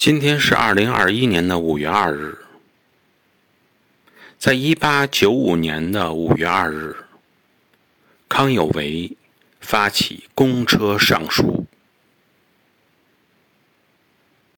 今天是二零二一年的五月二日在一八九五年的五月二日康有为发起公车上书。